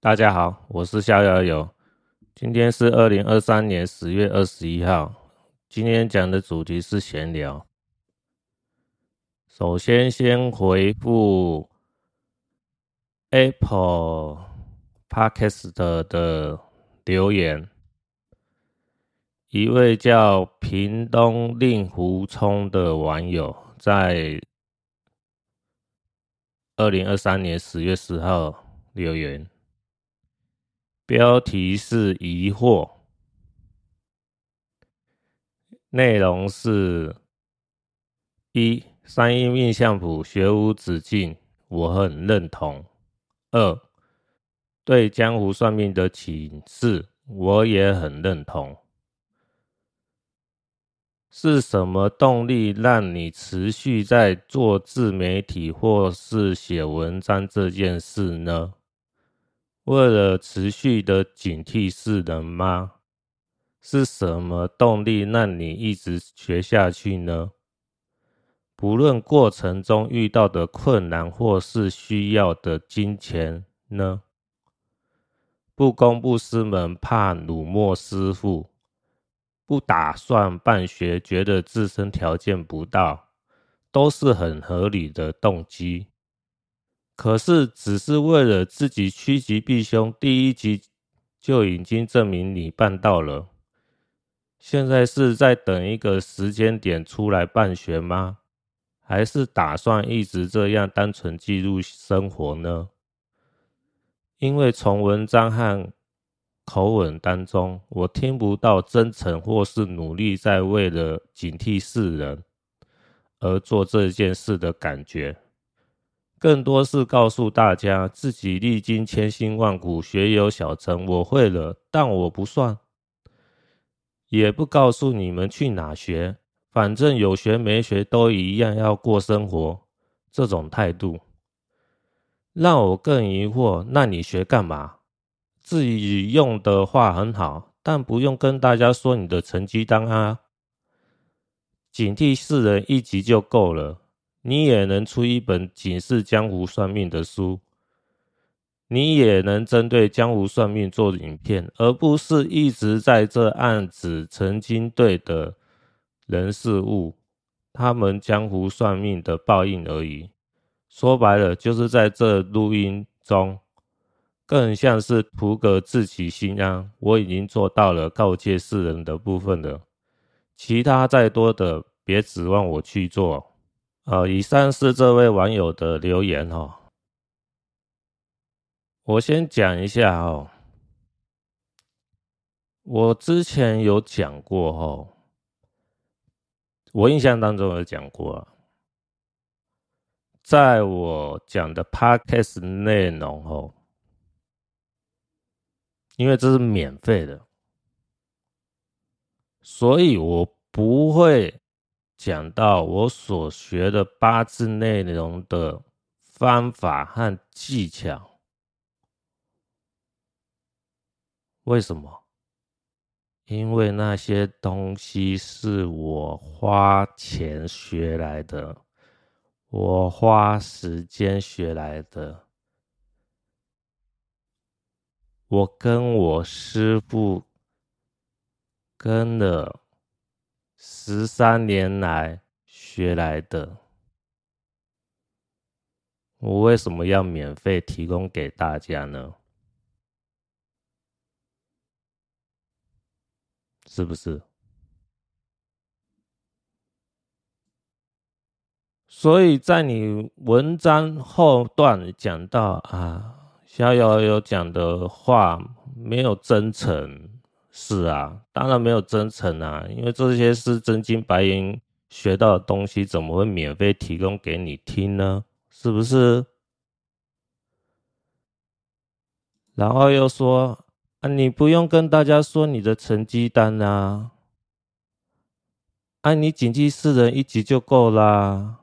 大家好，我是逍遥游。今天是二零二三年十月二十一号。今天讲的主题是闲聊。首先，先回复 Apple Podcast 的留言。一位叫屏东令狐冲的网友在二零二三年十月十号留言。标题是疑惑，内容是：一、三一命相谱学无止境，我很认同；二、对江湖算命的启示，我也很认同。是什么动力让你持续在做自媒体或是写文章这件事呢？为了持续的警惕世人吗？是什么动力让你一直学下去呢？不论过程中遇到的困难或是需要的金钱呢？不公布师门怕辱没师父，不打算办学觉得自身条件不到，都是很合理的动机。可是，只是为了自己趋吉避凶，第一集就已经证明你办到了。现在是在等一个时间点出来办学吗？还是打算一直这样单纯记录生活呢？因为从文章和口吻当中，我听不到真诚或是努力在为了警惕世人而做这件事的感觉。更多是告诉大家，自己历经千辛万苦，学有小成。我会了，但我不算，也不告诉你们去哪学，反正有学没学都一样要过生活。这种态度让我更疑惑。那你学干嘛？自己用的话很好，但不用跟大家说你的成绩单啊。警惕世人一集就够了。你也能出一本警示江湖算命的书，你也能针对江湖算命做影片，而不是一直在这案子曾经对的人事物，他们江湖算命的报应而已。说白了，就是在这录音中，更像是图个自己心安。我已经做到了告诫世人的部分了，其他再多的，别指望我去做。呃，以上是这位网友的留言哦。我先讲一下哦，我之前有讲过哦，我印象当中有讲过，在我讲的 Podcast 内容哦，因为这是免费的，所以我不会。讲到我所学的八字内容的方法和技巧，为什么？因为那些东西是我花钱学来的，我花时间学来的，我跟我师傅跟了。十三年来学来的，我为什么要免费提供给大家呢？是不是？所以在你文章后段讲到啊，逍遥有讲的话没有真诚。是啊，当然没有真诚啊，因为这些是真金白银学到的东西，怎么会免费提供给你听呢？是不是？然后又说啊，你不用跟大家说你的成绩单啊，啊，你警惕四人一级就够啦，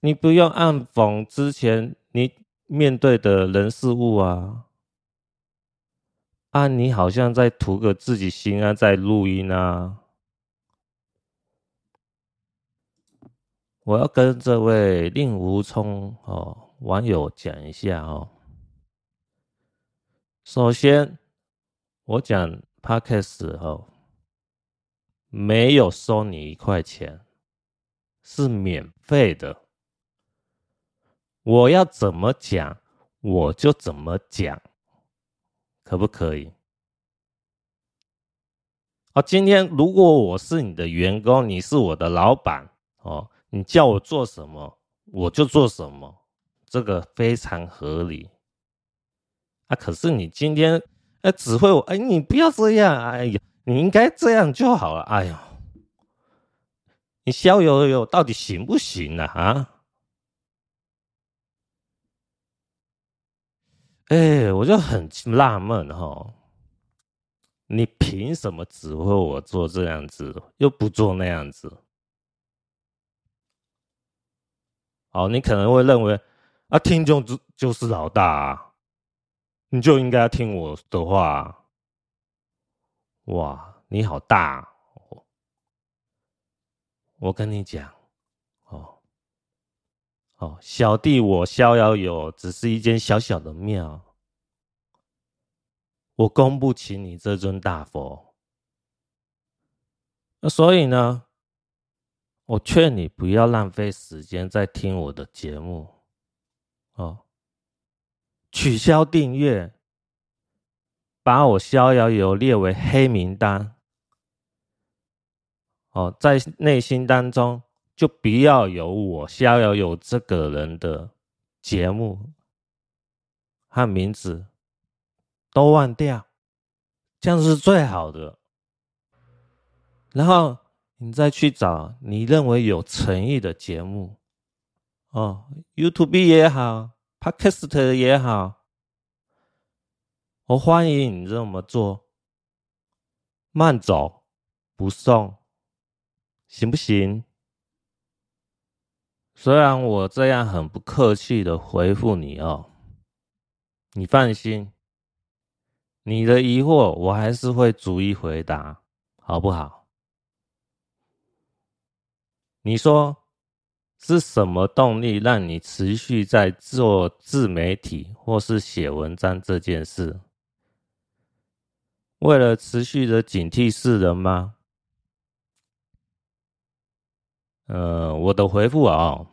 你不用暗讽之前你面对的人事物啊。啊，你好像在图个自己心安，在录音啊！我要跟这位令狐冲哦网友讲一下哦，首先，我讲 Podcast 后，没有收你一块钱，是免费的。我要怎么讲，我就怎么讲，可不可以？哦，今天如果我是你的员工，你是我的老板，哦，你叫我做什么，我就做什么，这个非常合理。啊，可是你今天哎指挥我，哎，你不要这样，哎呀，你应该这样就好了，哎呦，你逍遥游到底行不行呢？啊？哎，我就很纳闷哈，你凭什么指挥我做这样子，又不做那样子？哦，你可能会认为啊，听众就就是老大啊，你就应该听我的话啊。哇，你好大啊！我跟你讲，哦，小弟我逍遥游只是一间小小的庙，我供不起你这尊大佛。那所以呢，我劝你不要浪费时间在听我的节目。哦，取消订阅，把我逍遥游列为黑名单。哦，在内心当中。就不要有我逍遥有这个人的节目和名字都忘掉，这样是最好的。然后你再去找你认为有诚意的节目，哦，YouTube 也好，Podcast 也好，我欢迎你这么做。慢走不送，行不行？虽然我这样很不客气的回复你哦，你放心，你的疑惑我还是会逐一回答，好不好？你说是什么动力让你持续在做自媒体或是写文章这件事？为了持续的警惕世人吗？呃，我的回复啊、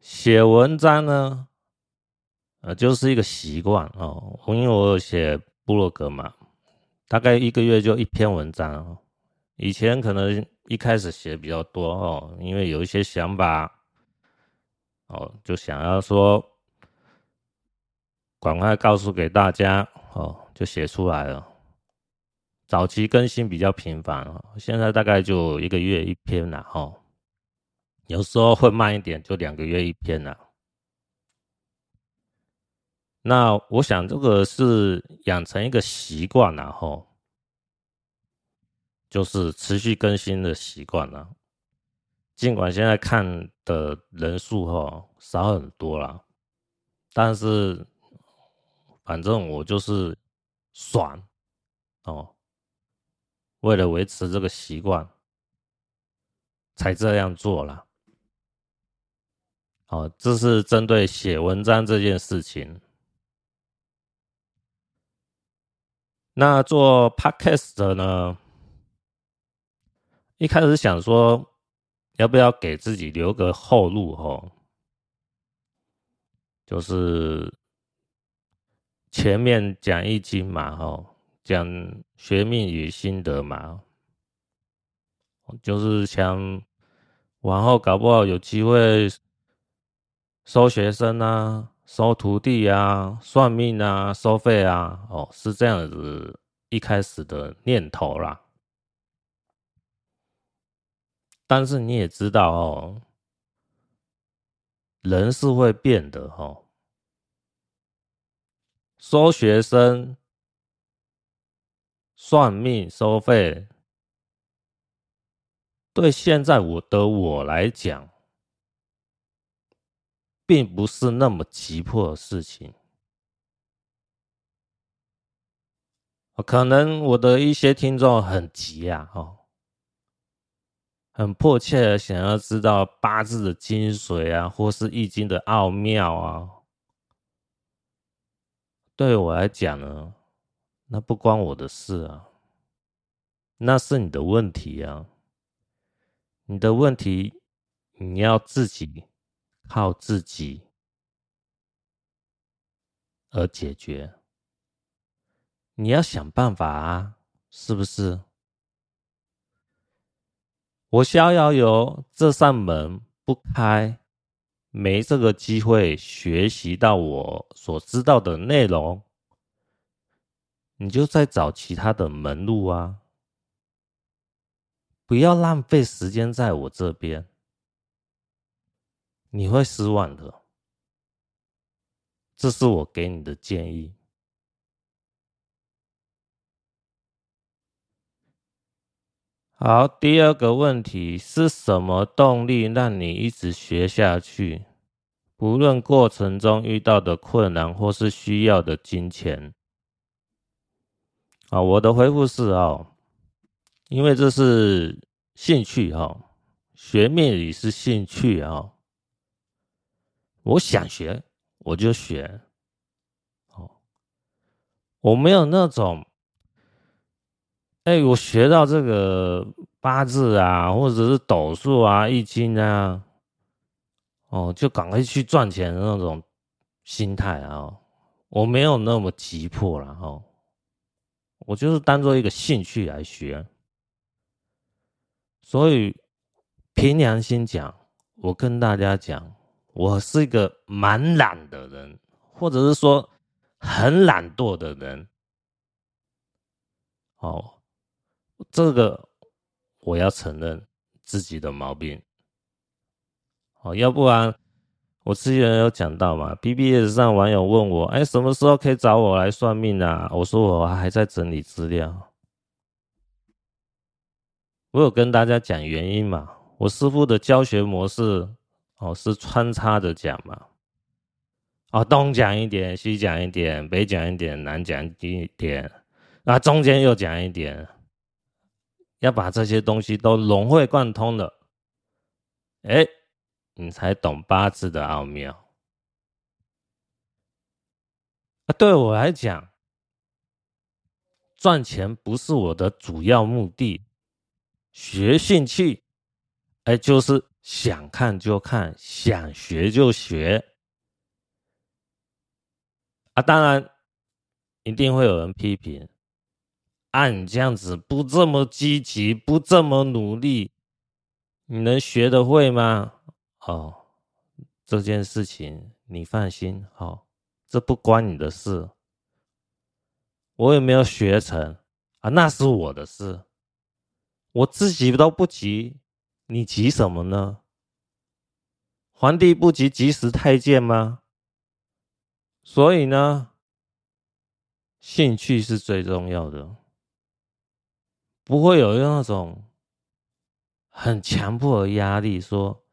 写文章呢，呃，就是一个习惯哦。因为我有写部落格嘛，大概一个月就一篇文章。以前可能一开始写比较多哦，因为有一些想法，哦，就想要说，赶快告诉给大家哦，就写出来了。早期更新比较频繁，现在大概就一个月一篇了哈，有时候会慢一点，就两个月一篇了。那我想这个是养成一个习惯了哈，就是持续更新的习惯了。尽管现在看的人数哈少很多了，但是反正我就是爽哦。为了维持这个习惯，才这样做了。好，这是针对写文章这件事情。那做 Podcast 呢？一开始想说，要不要给自己留个后路？哦，就是前面讲义经嘛，哦。讲学命与心得嘛，就是想往后搞不好有机会收学生啊，收徒弟啊，算命啊，收费啊，哦，是这样子一开始的念头啦。但是你也知道哦，人是会变的哦，收学生。算命收费，对现在我的我来讲，并不是那么急迫的事情。可能我的一些听众很急啊，哦，很迫切的想要知道八字的精髓啊，或是易经的奥妙啊，对我来讲呢，那不关我的事啊，那是你的问题啊，你的问题你要自己靠自己而解决，你要想办法啊，是不是？我逍遥游这扇门不开。没这个机会学习到我所知道的内容，你就再找其他的门路啊！不要浪费时间在我这边，你会失望的。这是我给你的建议。好，第二个问题是什么动力让你一直学下去？不论过程中遇到的困难或是需要的金钱。啊，我的回复是哦，因为这是兴趣哈，学命理是兴趣啊。我想学，我就学。哦，我没有那种。哎、我学到这个八字啊，或者是斗数啊、易经啊，哦，就赶快去赚钱的那种心态啊，我没有那么急迫了哈，我就是当做一个兴趣来学，所以凭良心讲，我跟大家讲，我是一个蛮懒的人，或者是说很懒惰的人，哦。这个我要承认自己的毛病，哦，要不然我之前有讲到嘛，BBS 上网友问我，哎，什么时候可以找我来算命啊？我说我还在整理资料，我有跟大家讲原因嘛，我师傅的教学模式哦是穿插着讲嘛，哦，东讲一点，西讲一点，北讲一点，南讲一点，那中间又讲一点。要把这些东西都融会贯通了，哎，你才懂八字的奥妙。啊，对我来讲，赚钱不是我的主要目的，学兴趣，哎，就是想看就看，想学就学。啊，当然，一定会有人批评。按你这样子不这么积极，不这么努力，你能学得会吗？哦，这件事情你放心，哦，这不关你的事。我也没有学成啊，那是我的事。我自己都不急，你急什么呢？皇帝不急急死太监吗？所以呢，兴趣是最重要的。不会有那种很强迫的压力，说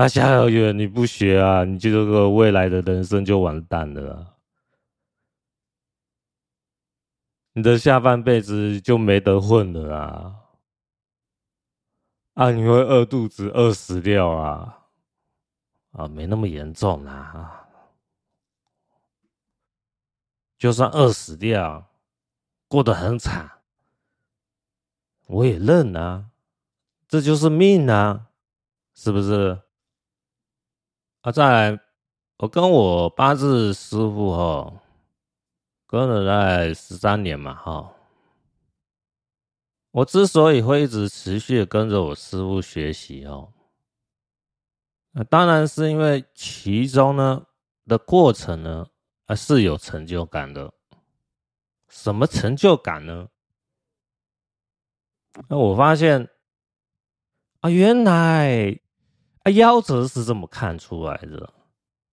啊，逍遥游你不学啊，你这个未来的人生就完蛋了，你的下半辈子就没得混了啊！啊，你会饿肚子、饿死掉啊！啊，没那么严重啦啊，就算饿死掉，过得很惨。我也认啊，这就是命啊，是不是？啊，再来，我跟我八字师傅哈，跟了在十三年嘛哈。我之所以会一直持续跟着我师傅学习哦，那当然是因为其中呢的过程呢，啊是有成就感的。什么成就感呢？那我发现啊，原来啊，夭折是这么看出来的。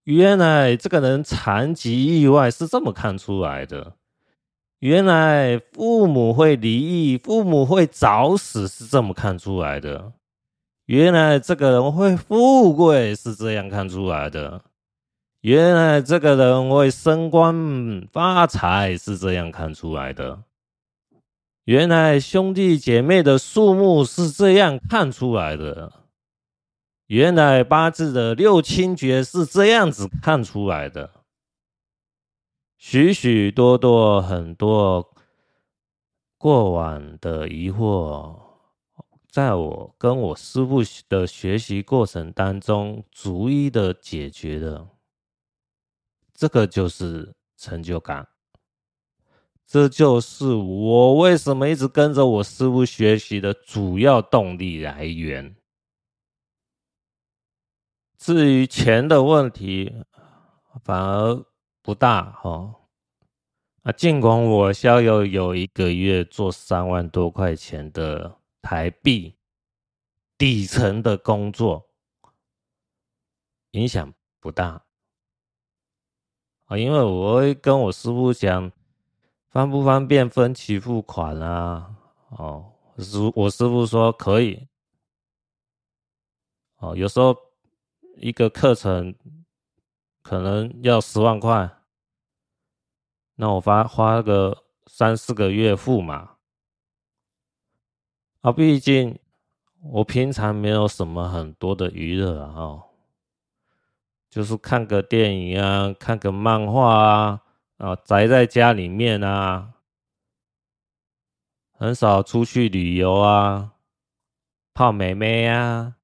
原来这个人残疾意外是这么看出来的。原来父母会离异，父母会早死是这么看出来的。原来这个人会富贵是这样看出来的。原来这个人会升官发财是这样看出来的。原来兄弟姐妹的数目是这样看出来的，原来八字的六亲诀是这样子看出来的，许许多多很多过往的疑惑，在我跟我师傅的学习过程当中，逐一的解决了。这个就是成就感，这就是我为什么一直跟着我师傅学习的主要动力来源。至于钱的问题，反而不大哈。啊，尽管我逍遥有一个月做三万多块钱的台币底层的工作，影响不大啊，因为我会跟我师傅讲，方不方便分期付款啊？哦，师我师傅说可以。哦，有时候一个课程可能要十万块。那我发花个三四个月付嘛，啊，毕竟我平常没有什么很多的娱乐啊，就是看个电影啊，看个漫画啊，啊，宅在家里面啊，很少出去旅游啊，泡妹妹啊，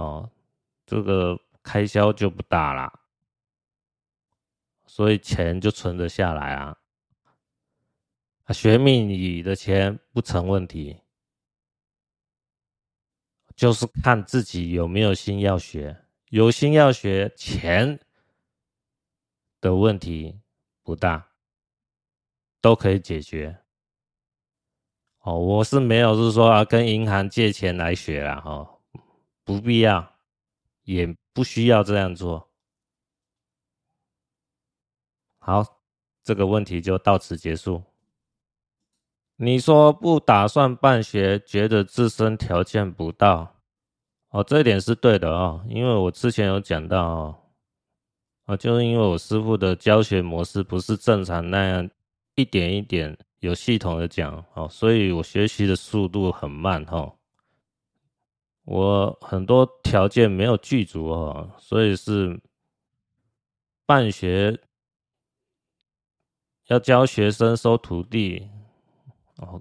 哦，这个开销就不大啦。所以钱就存得下来啊，啊，学命理的钱不成问题，就是看自己有没有心要学，有心要学，钱的问题不大，都可以解决。哦，我是没有是说啊，跟银行借钱来学啊，哈，不必要，也不需要这样做。好，这个问题就到此结束。你说不打算办学，觉得自身条件不到，哦，这一点是对的哦，因为我之前有讲到哦，啊，就是因为我师傅的教学模式不是正常那样一点一点有系统的讲哦，所以我学习的速度很慢哈，我很多条件没有具足哦，所以是办学。要教学生收徒弟哦，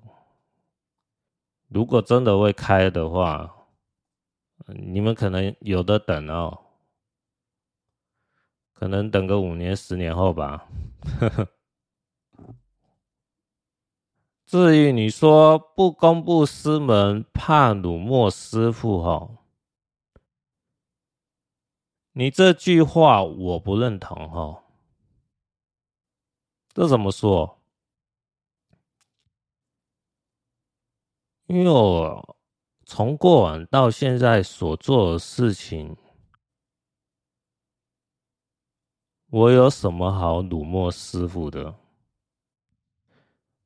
如果真的会开的话，你们可能有的等哦，可能等个五年、十年后吧。至于你说不公布师门，怕辱没师傅哈，你这句话我不认同哈。这怎么说？因为我从过往到现在所做的事情，我有什么好辱没师傅的？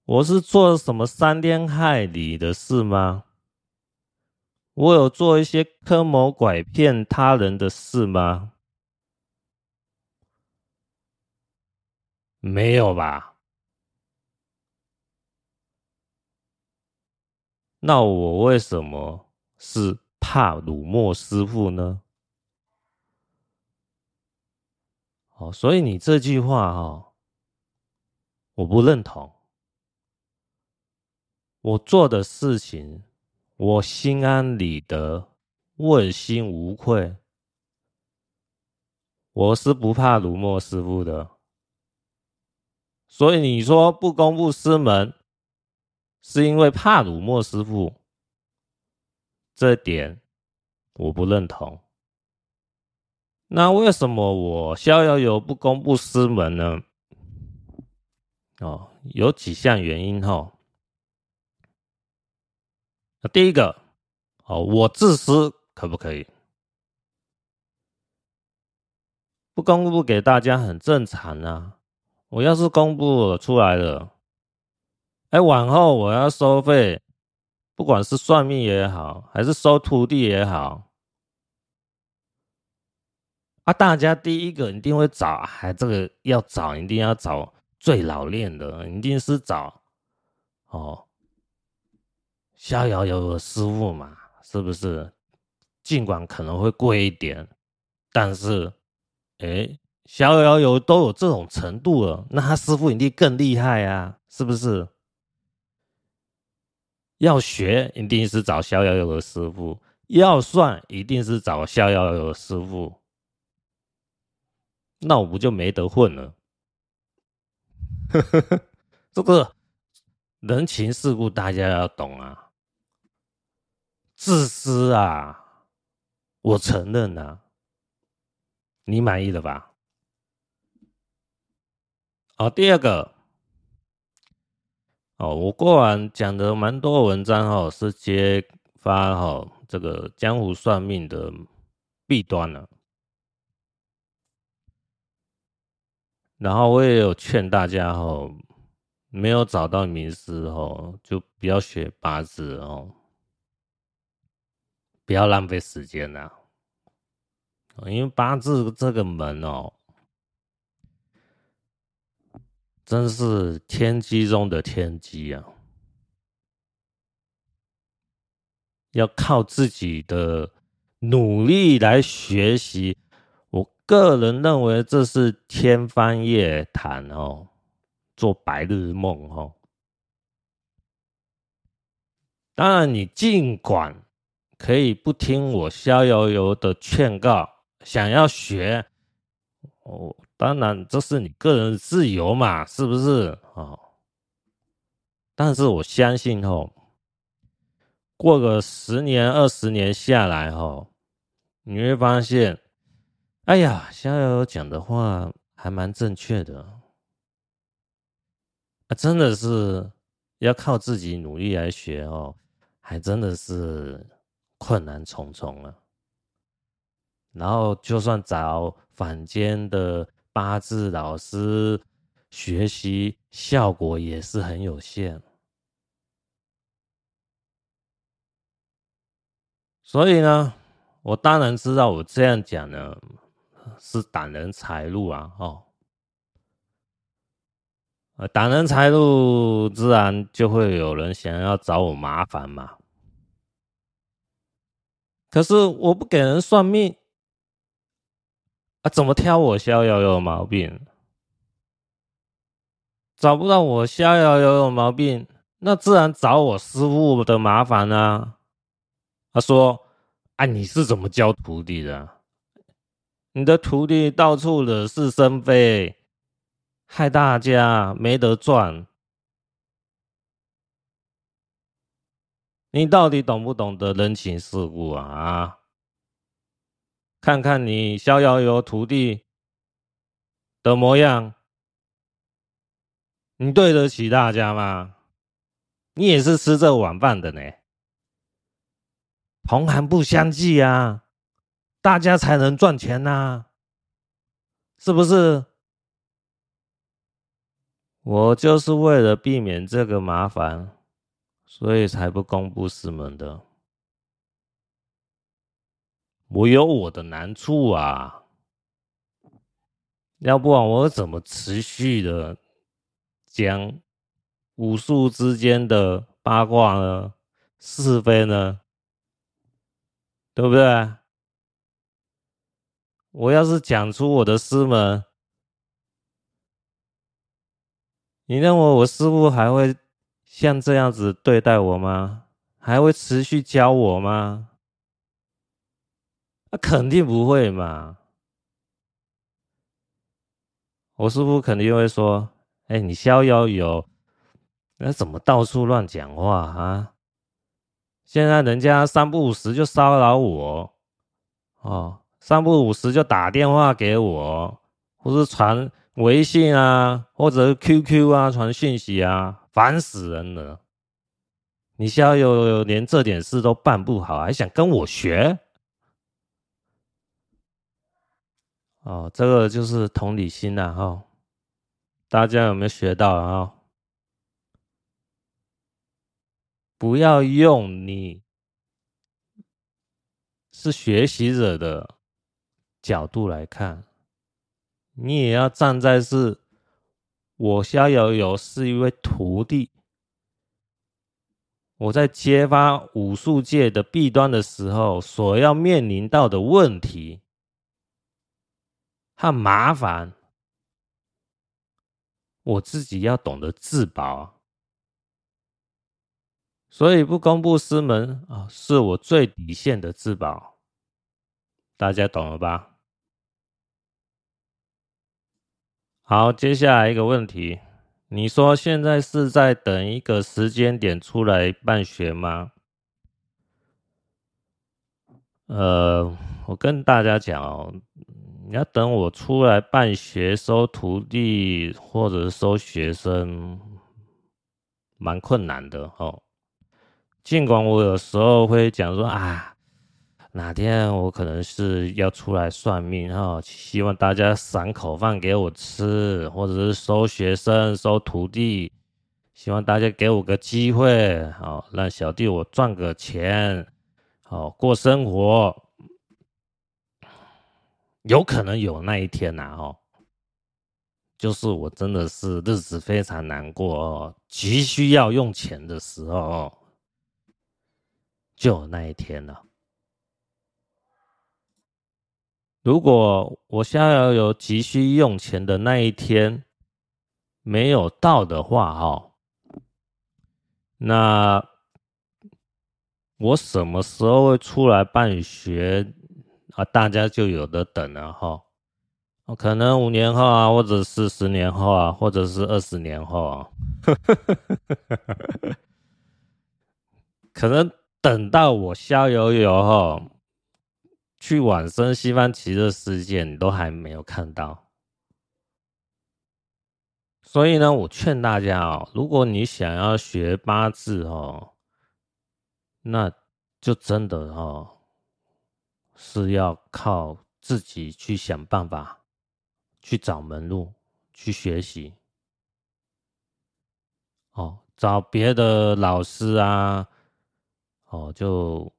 我是做了什么伤天害理的事吗？我有做一些坑蒙拐骗他人的事吗？没有吧？那我为什么是怕辱没师傅呢？哦，所以你这句话哈，我不认同。我做的事情，我心安理得，问心无愧，我是不怕辱没师傅的。所以你说不公布师门，是因为怕辱没师傅，这点我不认同。那为什么我逍遥游不公布师门呢？哦，有几项原因哈。第一个，哦，我自私可不可以？不公布给大家很正常啊。我要是公布出来了，哎，往后我要收费，不管是算命也好，还是收徒弟也好，啊，大家第一个一定会找，还这个要找，一定要找最老练的，一定是找哦，逍遥游的师傅嘛，是不是？尽管可能会贵一点，但是，哎，逍遥游都有这种程度了，那他师傅一定更厉害啊，是不是？要学一定是找逍遥游的师傅，要算一定是找逍遥游的师傅，那我不就没得混了？呵呵呵，这个人情世故大家要懂啊，自私啊，我承认啊，你满意了吧？好，第二个。哦，我过往讲的蛮多文章哦，是揭发哦这个江湖算命的弊端了。然后我也有劝大家哦，没有找到名师哦，就不要学八字哦，不要浪费时间呐。因为八字这个门哦。真是天机中的天机啊！要靠自己的努力来学习。我个人认为这是天方夜谭哦，做白日梦哦。当然，你尽管可以不听我逍遥游的劝告，想要学哦。当然，这是你个人自由嘛，是不是？哦，但是我相信哦，过个十年、二十年下来哦，你会发现，哎呀，逍遥游讲的话还蛮正确的，啊，真的是要靠自己努力来学哦，还真的是困难重重了。然后，就算找坊间的。八字老师学习效果也是很有限，所以呢，我当然知道我这样讲呢是挡人财路啊，哦，挡人财路，自然就会有人想要找我麻烦嘛。可是我不给人算命。啊，怎么挑我逍遥有毛病？找不到我逍遥有毛病，那自然找我师傅的麻烦啊。他说：“啊，你是怎么教徒弟的？你的徒弟到处惹是生非，害大家没得赚。你到底懂不懂得人情世故啊？”？看看你逍遥游徒弟的模样，你对得起大家吗？你也是吃这碗饭的呢。同行不相济啊，大家才能赚钱呐，是不是？我就是为了避免这个麻烦，所以才不公布师门的。我有我的难处啊，要不然我怎么持续的讲武术之间的八卦呢？是非呢？对不对？我要是讲出我的师门，你认为我师父还会像这样子对待我吗？还会持续教我吗？那肯定不会嘛！我师父肯定会说：“哎，你逍遥游，那怎么到处乱讲话啊？现在人家三不五时就骚扰我，哦，三不五时就打电话给我，或是传微信啊，或者 QQ 啊，传讯息啊，烦死人了！你逍遥连这点事都办不好，还想跟我学？”哦，这个就是同理心了哈。大家有没有学到啊？不要用你是学习者的角度来看，你也要站在是，我逍遥游是一位徒弟，我在揭发武术界的弊端的时候，所要面临到的问题。很麻烦，我自己要懂得自保，所以不公布师门啊，是我最底线的自保，大家懂了吧？好，接下来一个问题，你说现在是在等一个时间点出来办学吗？呃，我跟大家讲哦。你要等我出来办学、收徒弟或者是收学生，蛮困难的哦。尽管我有时候会讲说啊，哪天我可能是要出来算命哈，希望大家赏口饭给我吃，或者是收学生、收徒弟，希望大家给我个机会，好让小弟我赚个钱，好过生活。有可能有那一天呐，哦，就是我真的是日子非常难过哦，急需要用钱的时候，就有那一天了。如果我逍遥游急需用钱的那一天没有到的话，哈，那我什么时候会出来办学？啊，大家就有的等了哈，可能五年后啊，或者是十年后啊，或者是二十年后啊，可能等到我逍遥游哈，去往生西方极乐世界，你都还没有看到。所以呢，我劝大家哦，如果你想要学八字哦，那就真的哦。是要靠自己去想办法，去找门路，去学习。哦，找别的老师啊，哦，就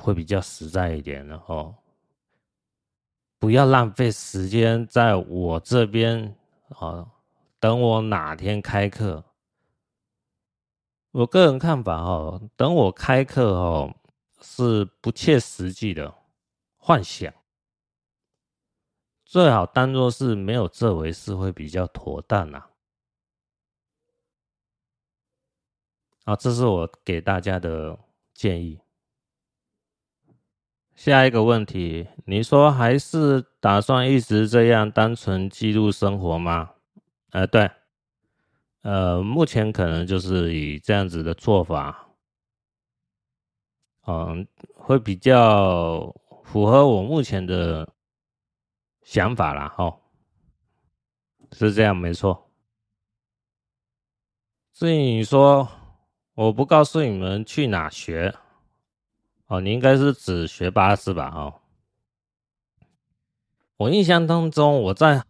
会比较实在一点了哦。不要浪费时间在我这边哦，等我哪天开课。我个人看法哦，等我开课哦，是不切实际的。幻想最好当做是没有这回事，会比较妥当啊。好，这是我给大家的建议。下一个问题，你说还是打算一直这样单纯记录生活吗？呃，对，呃，目前可能就是以这样子的做法，嗯，会比较。符合我目前的想法啦，吼，是这样没错。至于你说我不告诉你们去哪学，哦，你应该是指学八字吧，哦。我印象当中，我在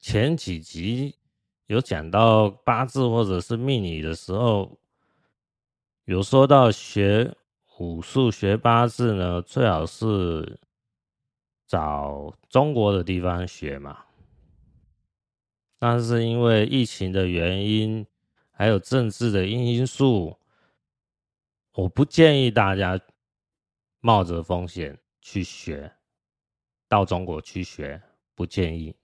前几集有讲到八字或者是命理的时候，有说到学。武术学八字呢，最好是找中国的地方学嘛。但是因为疫情的原因，还有政治的因素，我不建议大家冒着风险去学，到中国去学，不建议。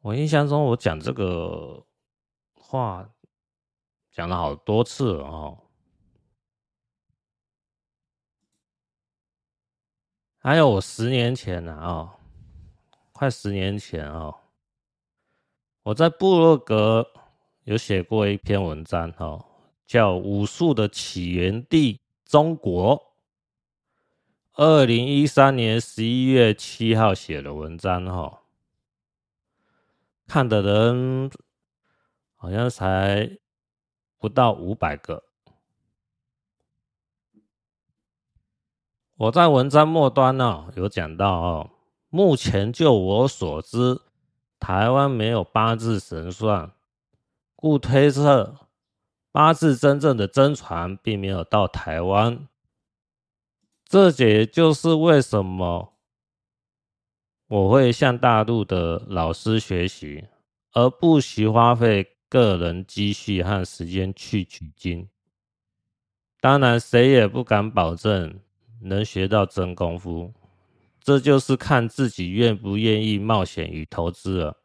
我印象中，我讲这个话讲了好多次哦。还有我十年前呢，哦，快十年前哦，我在部落格有写过一篇文章哦，叫《武术的起源地中国》。二零一三年十一月七号写的文章哦，看的人好像才不到五百个。我在文章末端呢、有讲到哦，目前就我所知，台湾没有八字神算，故推测八字真正的真传并没有到台湾。这也就是为什么我会向大陆的老师学习，而不惜花费个人积蓄和时间去取经。当然，谁也不敢保证。能学到真功夫，这就是看自己愿不愿意冒险与投资了。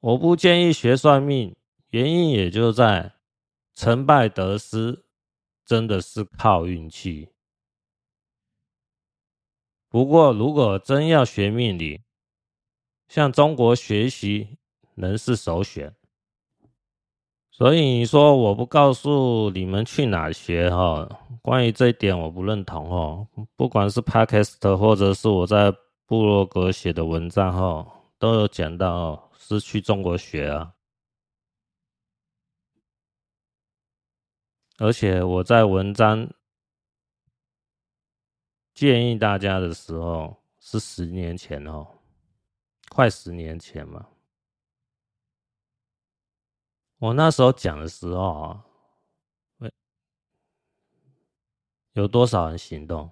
我不建议学算命，原因也就在成败得失真的是靠运气。不过，如果真要学命理，向中国学习仍是首选。所以说我不告诉你们去哪学哈？关于这一点我不认同哦。不管是 Podcast 或者是我在部落格写的文章哈，都有讲到哦，是去中国学啊。而且我在文章建议大家的时候是十年前哦，快十年前嘛。我那时候讲的时候啊，有多少人行动？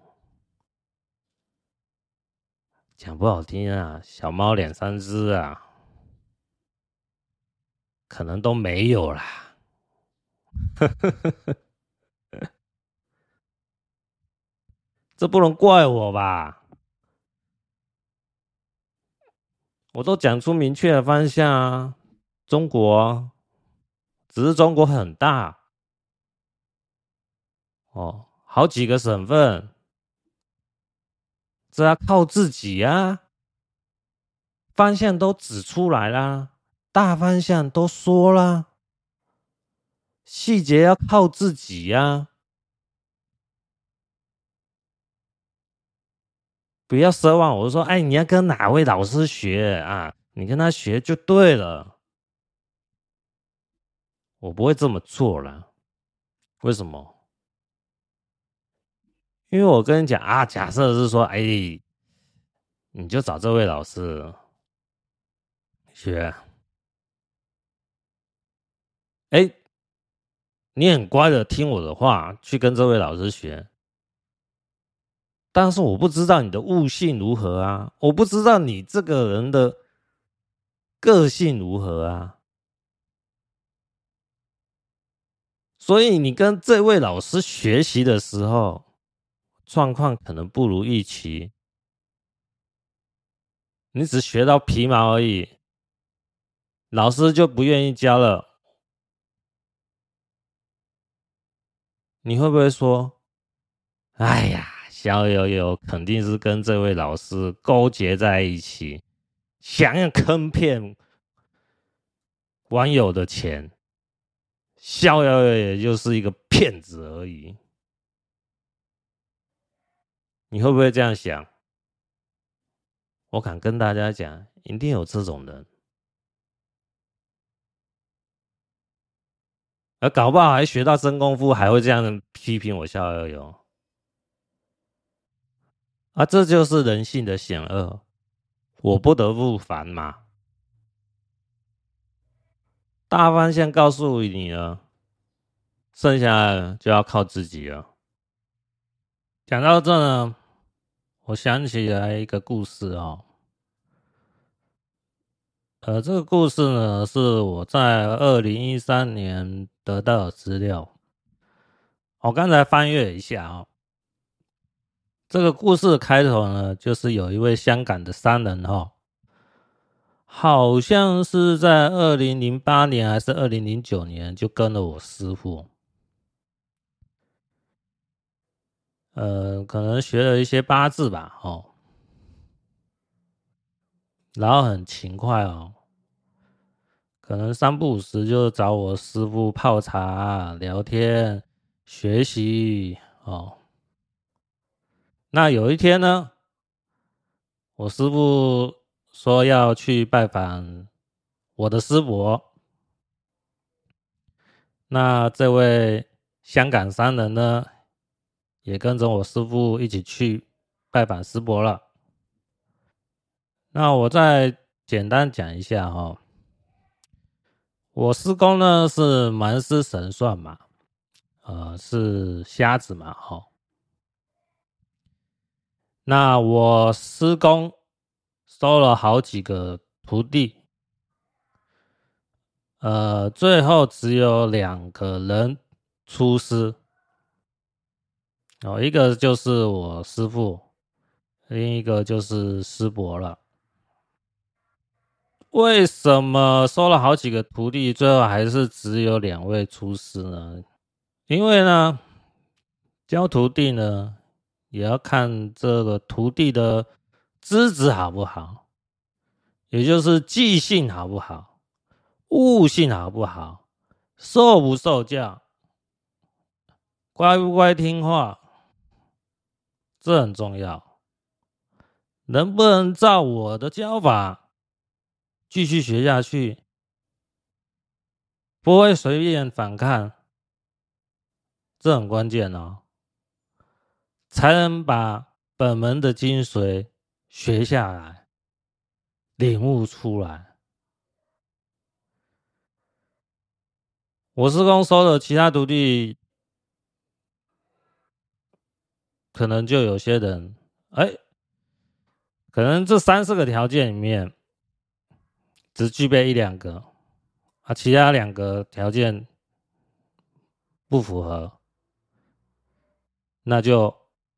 讲不好听啊，小猫两三只啊，可能都没有啦。这不能怪我吧？我都讲出明确的方向啊，中国。只是中国很大哦，好几个省份，这要靠自己呀。方向都指出来啦，大方向都说啦，细节要靠自己呀。不要奢望我说，哎，你要跟哪位老师学啊？你跟他学就对了。我不会这么做了，为什么？因为我跟你讲啊，假设是说，哎，你就找这位老师学，哎，你很乖的听我的话，去跟这位老师学，但是我不知道你的悟性如何啊，我不知道你这个人的个性如何啊。所以你跟这位老师学习的时候，状况可能不如预期，你只学到皮毛而已，老师就不愿意教了。你会不会说：“哎呀，小友友肯定是跟这位老师勾结在一起，想要坑骗网友的钱。”逍遥也就是一个骗子而已，你会不会这样想？我敢跟大家讲，一定有这种人，搞不好还学到真功夫，还会这样批评我逍遥游。啊，这就是人性的险恶，我不得不烦嘛。大方向告诉你了，剩下就要靠自己了。讲到这呢，我想起来一个故事哦。呃，这个故事呢，是我在二零一三年得到的资料。我刚才翻阅一下哦，这个故事开头呢，就是有一位香港的商人哦。好像是在二零零八年还是二零零九年就跟了我师傅，呃，可能学了一些八字吧，哦，然后很勤快哦，可能三不五时就找我师傅泡茶、聊天、学习哦。那有一天呢，我师傅。说要去拜访我的师伯，那这位香港商人呢，也跟着我师傅一起去拜访师伯了。那我再简单讲一下哈、哦，我师公呢是蛮师神算嘛，呃，是瞎子嘛，哈、哦。那我师公。收了好几个徒弟，呃，最后只有两个人出师，哦，一个就是我师父，另一个就是师伯了。为什么收了好几个徒弟，最后还是只有两位出师呢？因为呢，教徒弟呢，也要看这个徒弟的资质好不好，也就是记性好不好，悟性好不好，受不受教，乖不乖听话，这很重要。能不能照我的教法继续学下去？不会随便反抗，这很关键哦，才能把本门的精髓学下来，领悟出来。我师公收的其他徒弟，可能就有些人，哎。可能这三四个条件里面，只具备一两个，啊，其他两个条件不符合，那就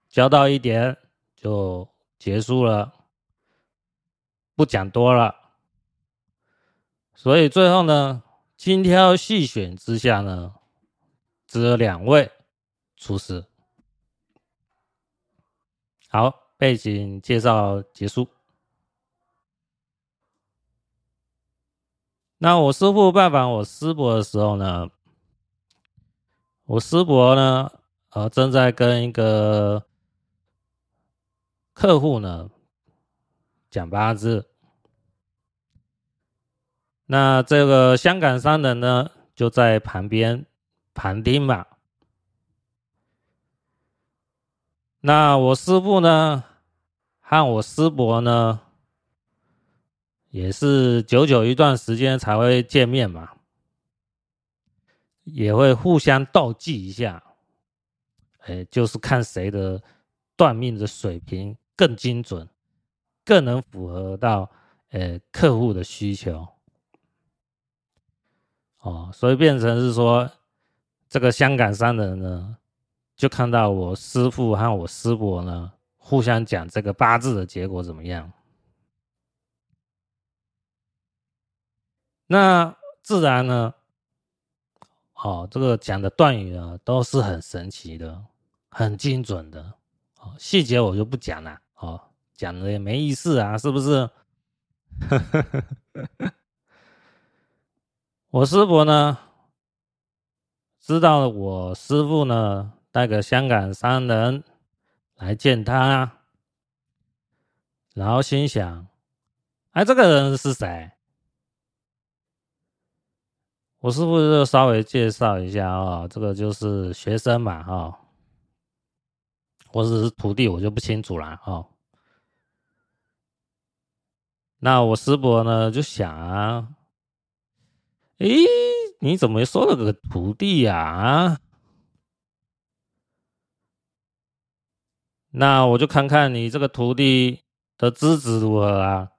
交到一点就结束了，不讲多了。所以最后呢，精挑细选之下呢，只有两位厨师。好。背景介绍结束。那我师傅拜访我师伯的时候呢，我师伯呢，呃，正在跟一个客户呢讲八字。那这个香港商人呢，就在旁边旁听嘛。那我师傅呢，和我师伯呢，也是久久一段时间才会见面嘛，也会互相斗技一下，哎，就是看谁的断命的水平更精准，更能符合到呃客户的需求。哦，所以变成是说，这个香港商人呢。就看到我师父和我师伯呢，互相讲这个八字的结果怎么样？那自然呢，哦，这个讲的段语啊，都是很神奇的，很精准的。哦，细节我就不讲了。哦，讲了也没意思啊，是不是？我师伯呢，知道我师父呢。带个香港商人来见他，然后心想：“哎，这个人是谁？”我师父就稍微介绍一下哦，这个就是学生嘛，哈，或者是徒弟，我就不清楚了，哈。那我师伯呢，就想啊，哎，你怎么又收了个徒弟呀？啊那我就看看你这个徒弟的资质如何啊？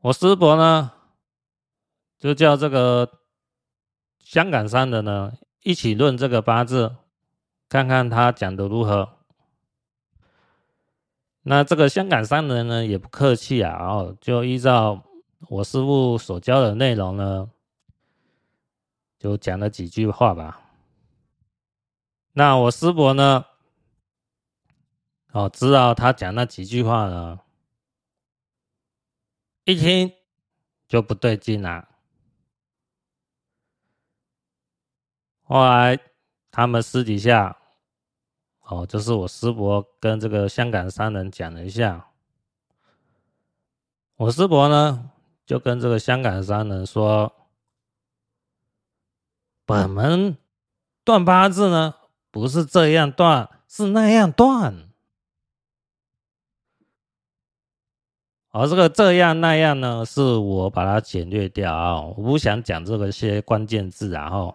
我师伯呢，就叫这个香港商人呢一起论这个八字，看看他讲的如何。那这个香港商人呢也不客气啊，然后就依照我师父所教的内容呢，就讲了几句话吧。那我师伯呢？哦，知道他讲那几句话呢，一听就不对劲了。后来他们私底下，哦，就是我师伯跟这个香港商人讲了一下，我师伯呢就跟这个香港商人说：“本门断八字呢。”不是这样断，是那样断。而这个这样那样呢，是我把它简略掉啊，我不想讲这个些关键字，然后，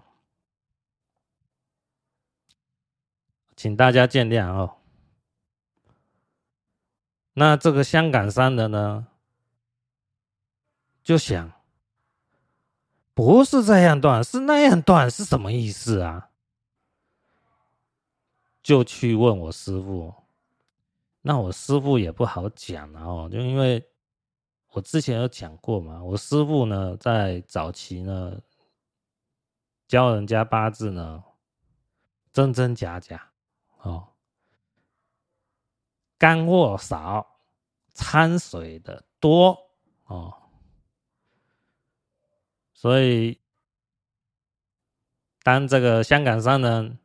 请大家见谅哦。那这个香港商人呢，就想，不是这样断，是那样断，是什么意思啊？就去问我师傅。那我师傅也不好讲哦，就因为我之前有讲过嘛，我师傅呢在早期呢教人家八字呢，真真假假，干货少，掺水的多哦，所以当这个香港商人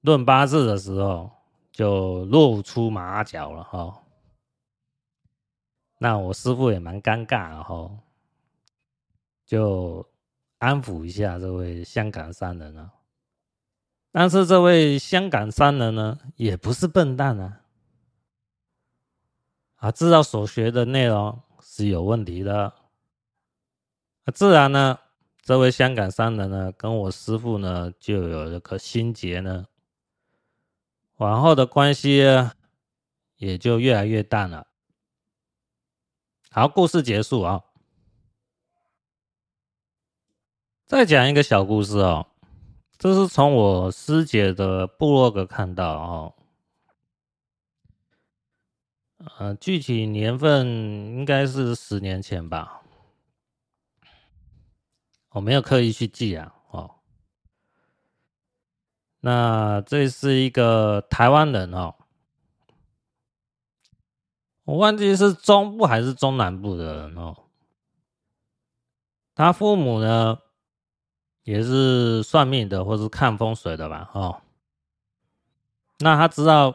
论八字的时候。就露出马脚了哈，那我师傅也蛮尴尬的哈，就安抚一下这位香港商人啊。但是这位香港商人呢，也不是笨蛋啊，啊，知道所学的内容是有问题的，自然呢，这位香港商人呢，跟我师傅呢，就有一个心结呢。往后的关系也就越来越淡了。好，故事结束啊。再讲一个小故事哦，这是从我师姐的部落格看到哦。呃，具体年份应该是十年前吧，我没有刻意去记啊哦。那这是一个台湾人哦，我忘记是中部还是中南部的人哦。他父母呢，也是算命的，或是看风水的吧？哦，那他知道，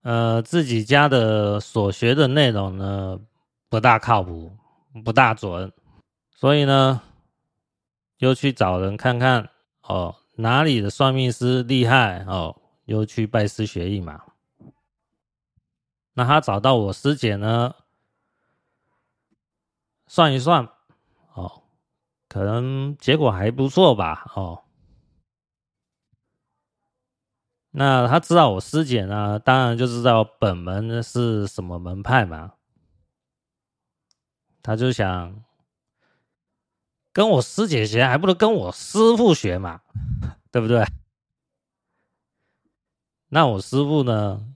呃，自己家的所学的内容呢，不大靠谱，不大准，所以呢，又去找人看看哦。哪里的算命师厉害哦？又去拜师学艺嘛。那他找到我师姐呢，算一算，可能结果还不错吧哦。那他知道我师姐呢，当然就知道本门是什么门派嘛。他就想跟我师姐学，还不如跟我师傅学嘛。对不对？那我师傅呢，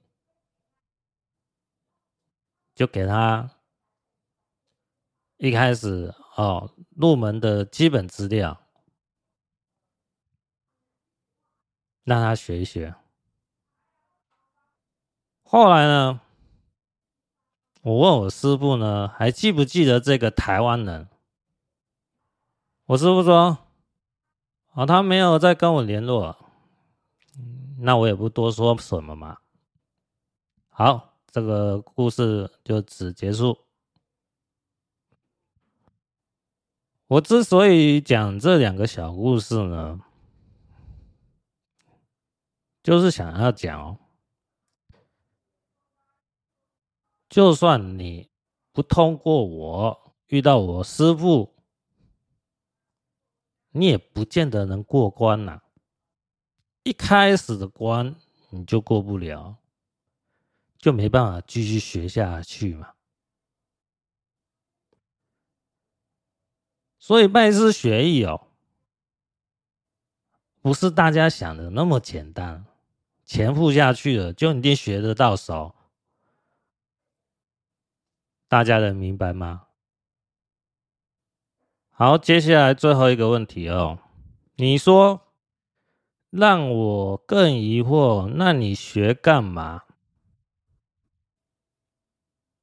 就给他一开始哦入门的基本资料，让他学一学。后来呢，我问我师傅呢，还记不记得这个台湾人？我师傅说。哦，他没有再跟我联络，那我也不多说什么嘛。好，这个故事就此结束。我之所以讲这两个小故事呢，就是想要讲，就算你不通过我遇到我师父。你也不见得能过关呐，一开始的关你就过不了，就没办法继续学下去嘛。所以拜师学艺哦，不是大家想的那么简单，钱付下去了就一定学得到手，大家能明白吗？好，接下来最后一个问题哦。你说让我更疑惑，那你学干嘛？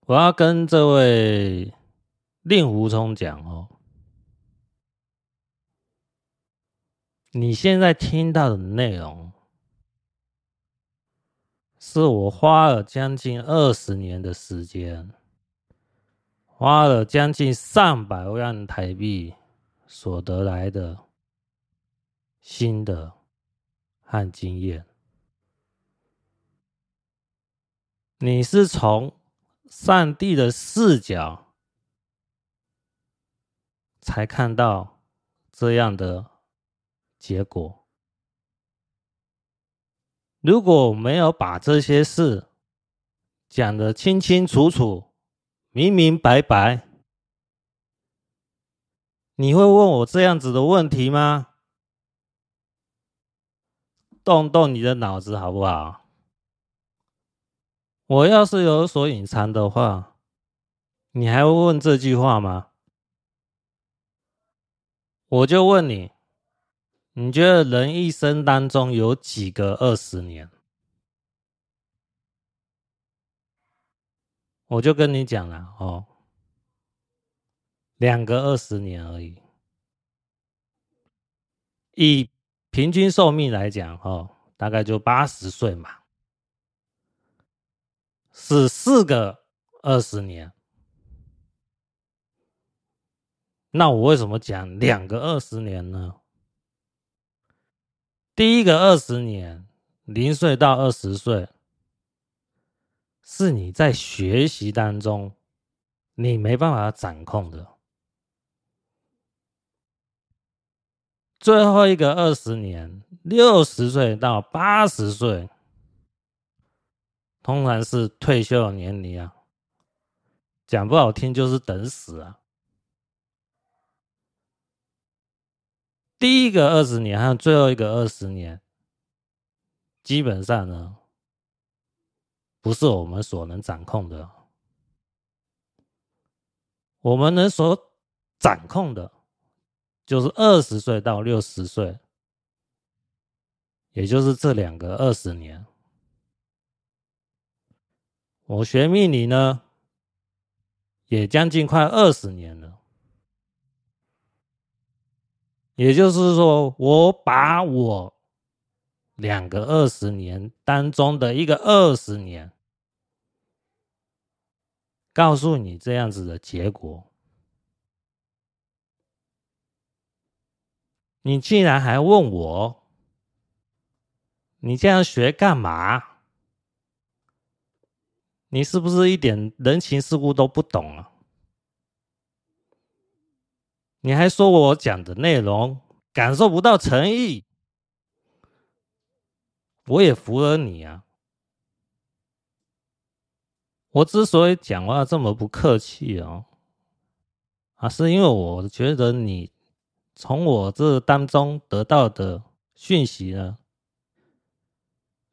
我要跟这位令狐冲讲哦，你现在听到的内容，是我花了将近二十年的时间。花了将近上百万台币所得来的心得和经验，你是从上帝的视角才看到这样的结果。如果没有把这些事讲得清清楚楚，明明白白，你会问我这样子的问题吗？动动你的脑子好不好？我要是有所隐藏的话，你还会问这句话吗？我就问你，你觉得人一生当中有几个二十年？我就跟你讲了哦，两个二十年而已。以平均寿命来讲，哦，大概就八十岁嘛，是四个二十年。那我为什么讲两个二十年呢？第一个二十年，零岁到二十岁。是你在学习当中，你没办法掌控的。最后一个二十年，六十岁到八十岁，通常是退休的年龄啊。讲不好听，就是等死啊。第一个二十年和最后一个二十年，基本上呢。不是我们所能掌控的，我们能所掌控的，就是二十岁到六十岁，也就是这两个二十年。我学命理呢，也将近快二十年了，也就是说，我把我两个二十年当中的一个二十年。告诉你这样子的结果，你竟然还问我，你这样学干嘛？你是不是一点人情世故都不懂啊？你还说我讲的内容感受不到诚意，我也服了你啊！我之所以讲话这么不客气哦，啊，是因为我觉得你从我这当中得到的讯息呢，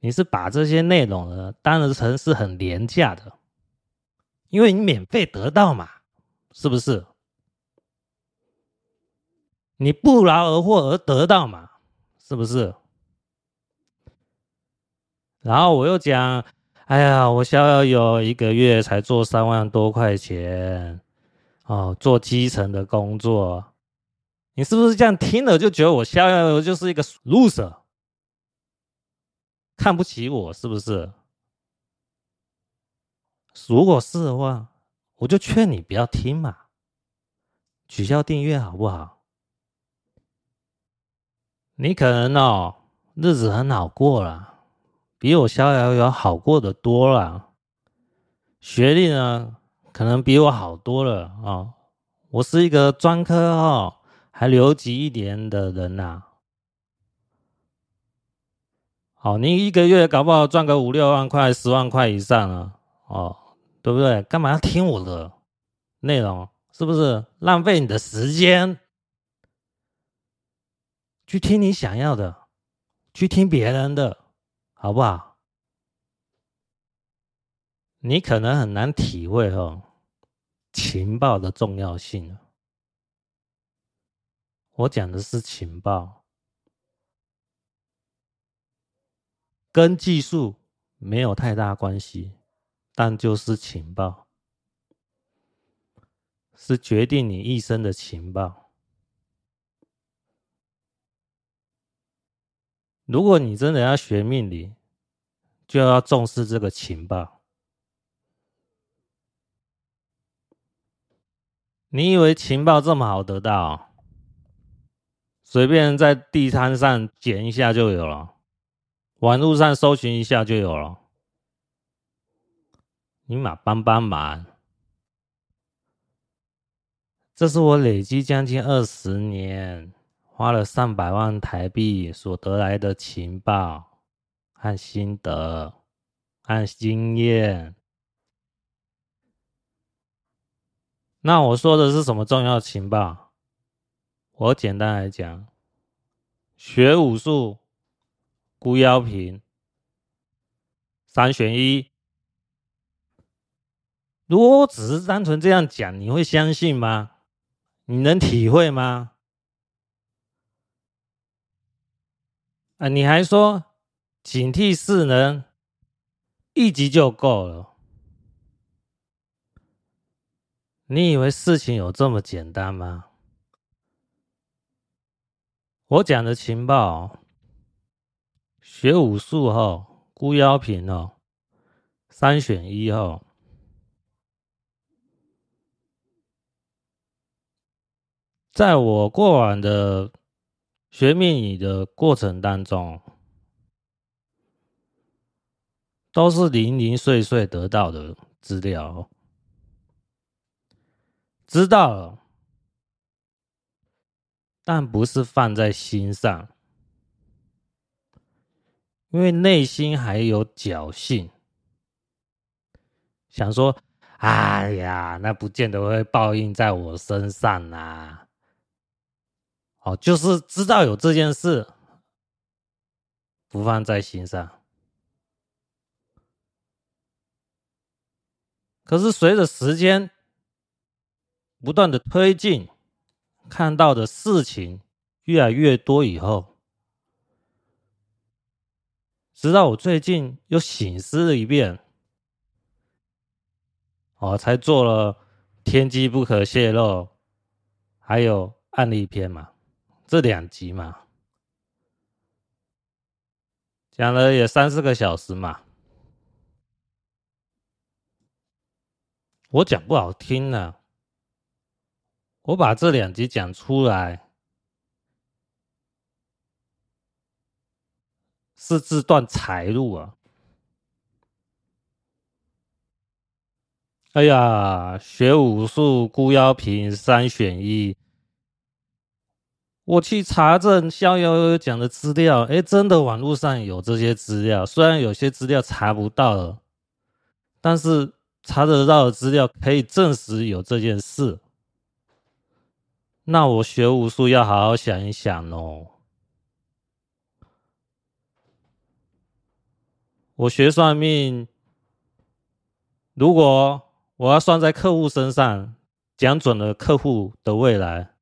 你是把这些内容呢当成是很廉价的，因为你免费得到嘛，是不是？你不劳而获而得到嘛，是不是？然后我又讲。哎呀，我逍遥游一个月才做三万多块钱，哦，做基层的工作，你是不是这样听了就觉得我逍遥游就是一个 loser，看不起我是不是？如果是的话，我就劝你不要听嘛，取消订阅好不好？你可能哦，日子很好过了。比我逍遥游好过得多了，学历呢，可能比我好多了啊、哦！我是一个专科哦，还留级一年的人呐、啊。好，你一个月搞不好赚个五六万块、十万块以上啊，哦，对不对？干嘛要听我的内容？是不是浪费你的时间？去听你想要的，去听别人的。好不好？你可能很难体会哦，情报的重要性。我讲的是情报，跟技术没有太大关系，但就是情报，是决定你一生的情报。如果你真的要学命理，就要重视这个情报。你以为情报这么好得到？随便在地摊上捡一下就有了，网络上搜寻一下就有了。你嘛帮帮忙，这是我累积将近二十年。花了上百万台币所得来的情报和心得和经验，那我说的是什么重要情报？我简单来讲，学武术孤夭平，三选一。如果我只是单纯这样讲，你会相信吗？你能体会吗？啊，你还说警惕四能一级就够了？你以为事情有这么简单吗？我讲的情报，学武术后孤夭平哦，三选一哦。在我过往的学命理的过程当中，都是零零碎碎得到的资料，知道了，但不是放在心上，因为内心还有侥幸，想说：“哎呀，那不见得会报应在我身上啊。”哦，就是知道有这件事，不放在心上。可是随着时间不断的推进，看到的事情越来越多以后，直到我最近又醒思了一遍，哦，才做了天机不可泄露，还有案例篇嘛。这两集嘛，讲了也三四个小时嘛，我讲不好听呢，我把这两集讲出来，是自断财路啊！哎呀，学武术孤夭平三选一。我去查证逍遥游讲的资料，哎，真的网络上有这些资料，虽然有些资料查不到了，但是查得到的资料可以证实有这件事。那我学武术要好好想一想哦。我学算命，如果我要算在客户身上，讲准了客户的未来。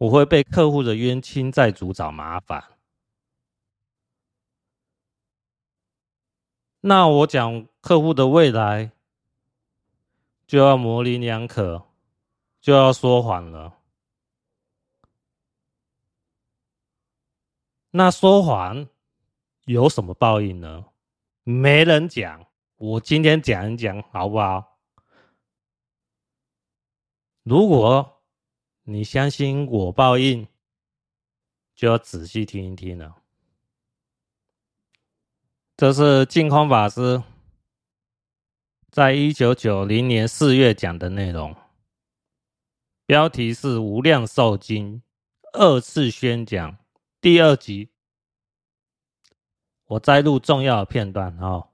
我会被客户的冤亲债主找麻烦，那我讲客户的未来就要模棱两可，就要说谎了。那说谎有什么报应呢？没人讲，我今天讲一讲好不好？如果你相信我报应，就要仔细听一听了。这是净空法师在一九九零年四月讲的内容，标题是《无量寿经》二次宣讲第二集。我摘录重要的片段哦。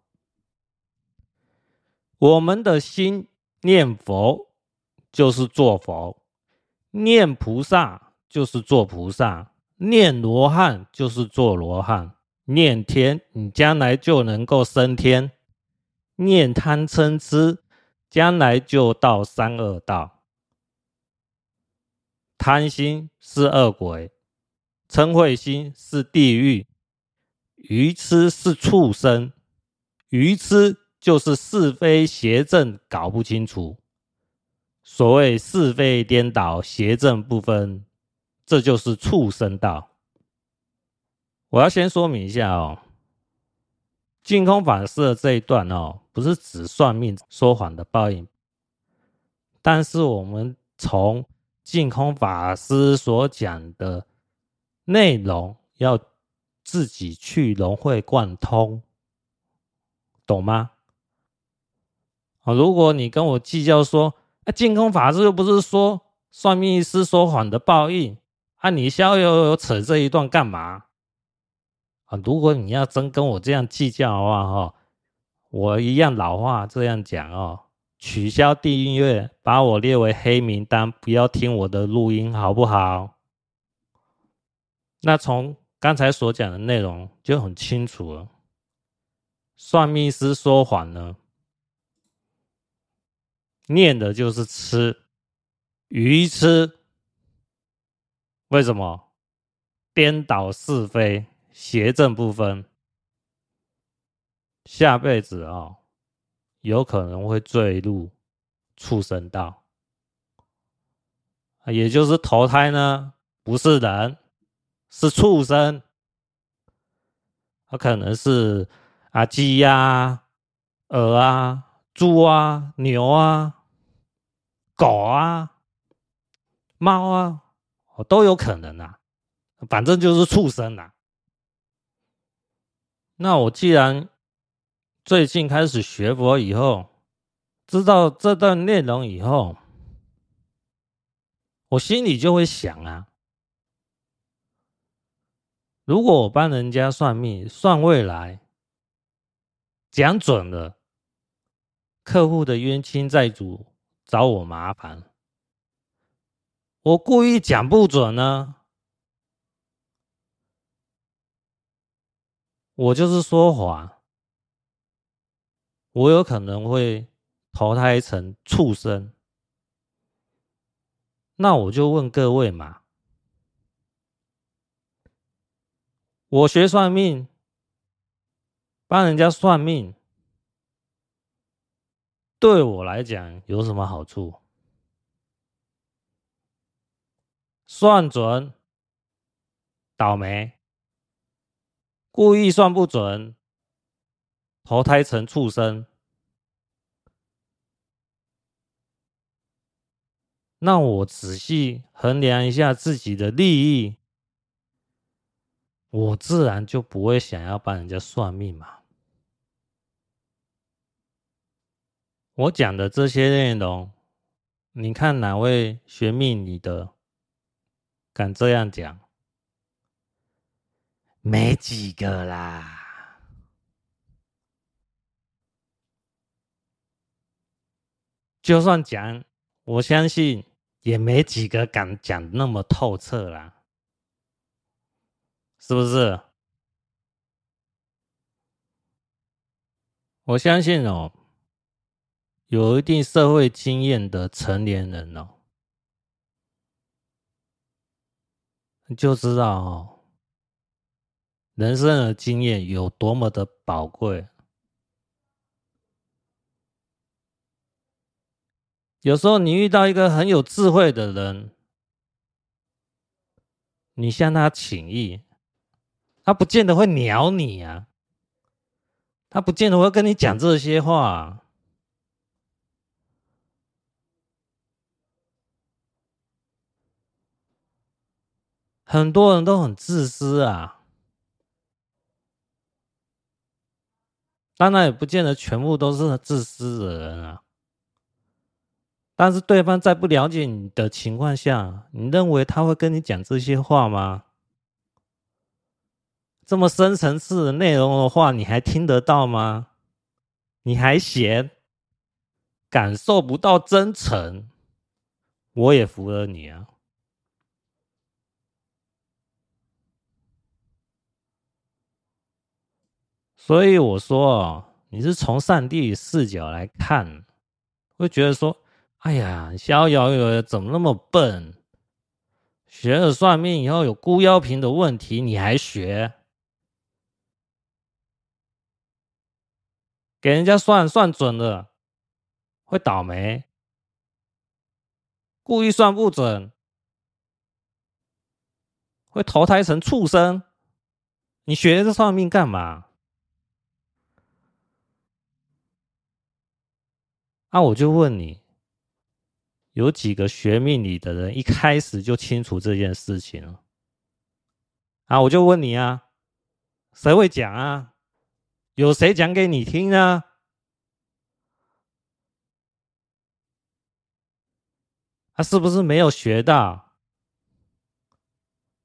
我们的心念佛，就是做佛。念菩萨就是做菩萨，念罗汉就是做罗汉，念天你将来就能够升天，念贪嗔痴将来就到三恶道。贪心是恶鬼，嗔恚心是地狱，愚痴是畜生，愚痴就是是非邪正搞不清楚。所谓是非颠倒、邪正不分，这就是畜生道。我要先说明一下哦，净空法师的这一段哦，不是指算命说谎的报应，但是我们从净空法师所讲的内容，要自己去融会贯通，懂吗？啊，如果你跟我计较说，那净空法师又不是说算命师说谎的报应，啊，你逍遥游扯这一段干嘛？啊，如果你要真跟我这样计较的话，哈，我一样老话这样讲哦，取消订阅，把我列为黑名单，不要听我的录音，好不好？那从刚才所讲的内容就很清楚了。算命师说谎呢，念的就是吃，愚痴。为什么？颠倒是非，邪正不分，下辈子啊、哦，有可能会坠入畜生道，也就是投胎呢，不是人，是畜生，他可能是啊鸡呀、鹅啊、猪啊、牛啊、狗啊、猫啊，都有可能啊。反正就是畜生啊。那我既然最近开始学佛以后，知道这段内容以后，我心里就会想啊，如果我帮人家算命，算未来，讲准了，客户的冤亲债主找我麻烦，我故意讲不准呢？我就是说谎，我有可能会投胎成畜生。那我就问各位嘛，我学算命，帮人家算命，对我来讲有什么好处？算准，倒霉。故意算不准，投胎成畜生，那我仔细衡量一下自己的利益，我自然就不会想要帮人家算命嘛。我讲的这些内容，你看哪位学命理的敢这样讲？没几个啦，就算讲，我相信也没几个敢讲那么透彻啦，是不是？我相信哦，有一定社会经验的成年人哦，你就知道哦。人生的经验有多么的宝贵？有时候你遇到一个很有智慧的人，你向他请益，他不见得会鸟你啊，他不见得会跟你讲这些话。很多人都很自私啊。当然也不见得全部都是自私的人啊，但是对方在不了解你的情况下，你认为他会跟你讲这些话吗？这么深层次的内容的话，你还听得到吗？你还嫌感受不到真诚？我也服了你啊！所以我说，你是从上帝视角来看，会觉得说：“哎呀，逍遥游怎么那么笨？学了算命以后有孤妖瓶的问题，你还学？给人家算算准了，会倒霉；故意算不准，会投胎成畜生。你学这算命干嘛？”那、我就问你，有几个学命理的人一开始就清楚这件事情了？啊，我就问你啊，谁会讲啊？有谁讲给你听啊？他、是不是没有学到、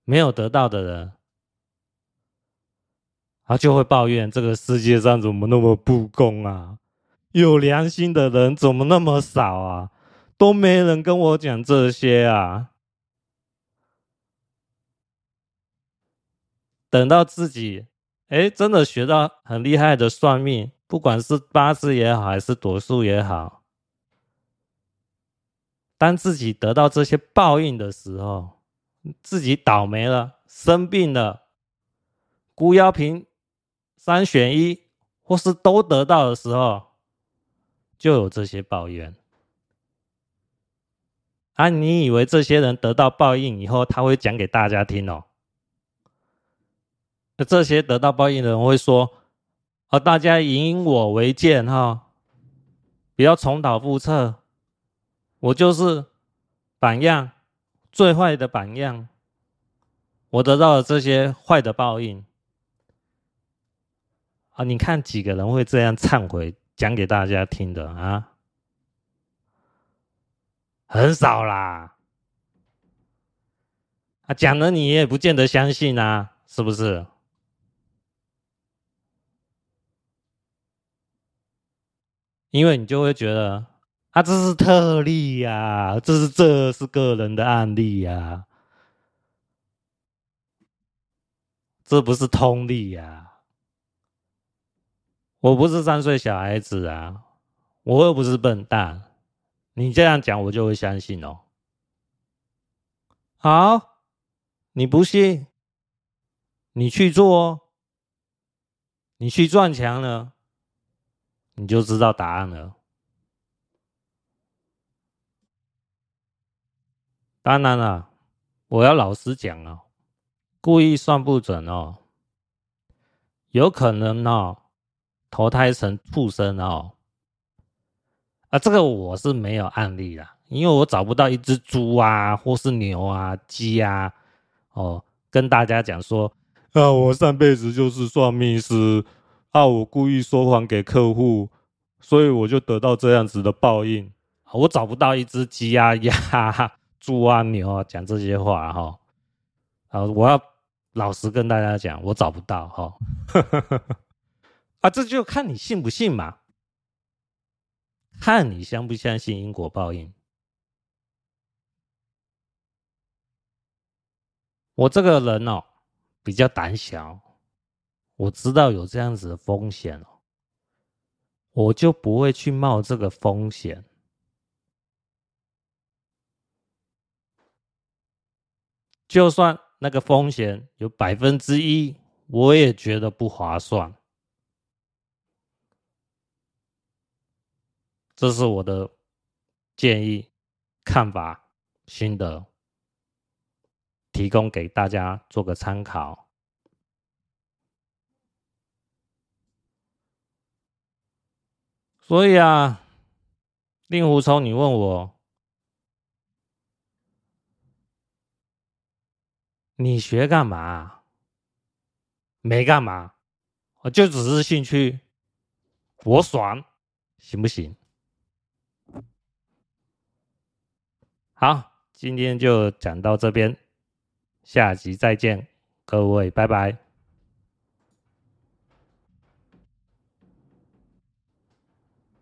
没有得到的人，他就会抱怨这个世界上怎么那么不公啊？有良心的人怎么那么少啊？都没人跟我讲这些啊！等到自己哎真的学到很厉害的算命，不管是八字也好，还是朵数也好，当自己得到这些报应的时候，自己倒霉了，生病了，孤妖瓶三选一，或是都得到的时候，就有这些抱怨。啊，你以为这些人得到报应以后，他会讲给大家听哦？那这些得到报应的人会说：“啊，大家以我为鉴哈，不要重蹈覆辙。我就是榜样，最坏的榜样。我得到了这些坏的报应。啊，你看几个人会这样忏悔，讲给大家听的啊？”很少啦，啊，讲了你也不见得相信啊，是不是？因为你就会觉得啊，这是特例呀，这是这是个人的案例呀，这不是通例呀。我不是三岁小孩子啊，我又不是笨蛋。你这样讲，我就会相信哦。好，你不信，你去做哦，你去撞墙了，你就知道答案了。当然了，我要老实讲哦，故意算不准哦，有可能哦，投胎成畜生哦。啊，这个我是没有案例啦，因为我找不到一只猪啊，或是牛啊、鸡啊，哦，跟大家讲说，啊，我上辈子就是算命师，啊，我故意说谎给客户，所以我就得到这样子的报应。我找不到一只鸡啊、鸭、猪啊、牛啊讲这些话哈，啊，我要老实跟大家讲，我找不到哈，啊，这就看你信不信嘛。看你相不相信因果报应。我这个人哦，比较胆小，我知道有这样子的风险哦，我就不会去冒这个风险。就算那个风险有百分之一，我也觉得不划算。这是我的建议、看法、心得，提供给大家做个参考。所以啊，令狐冲，你问我，你学干嘛？没干嘛，我就只是兴趣，我爽，行不行？好，今天就讲到这边，下集再见，各位，拜拜。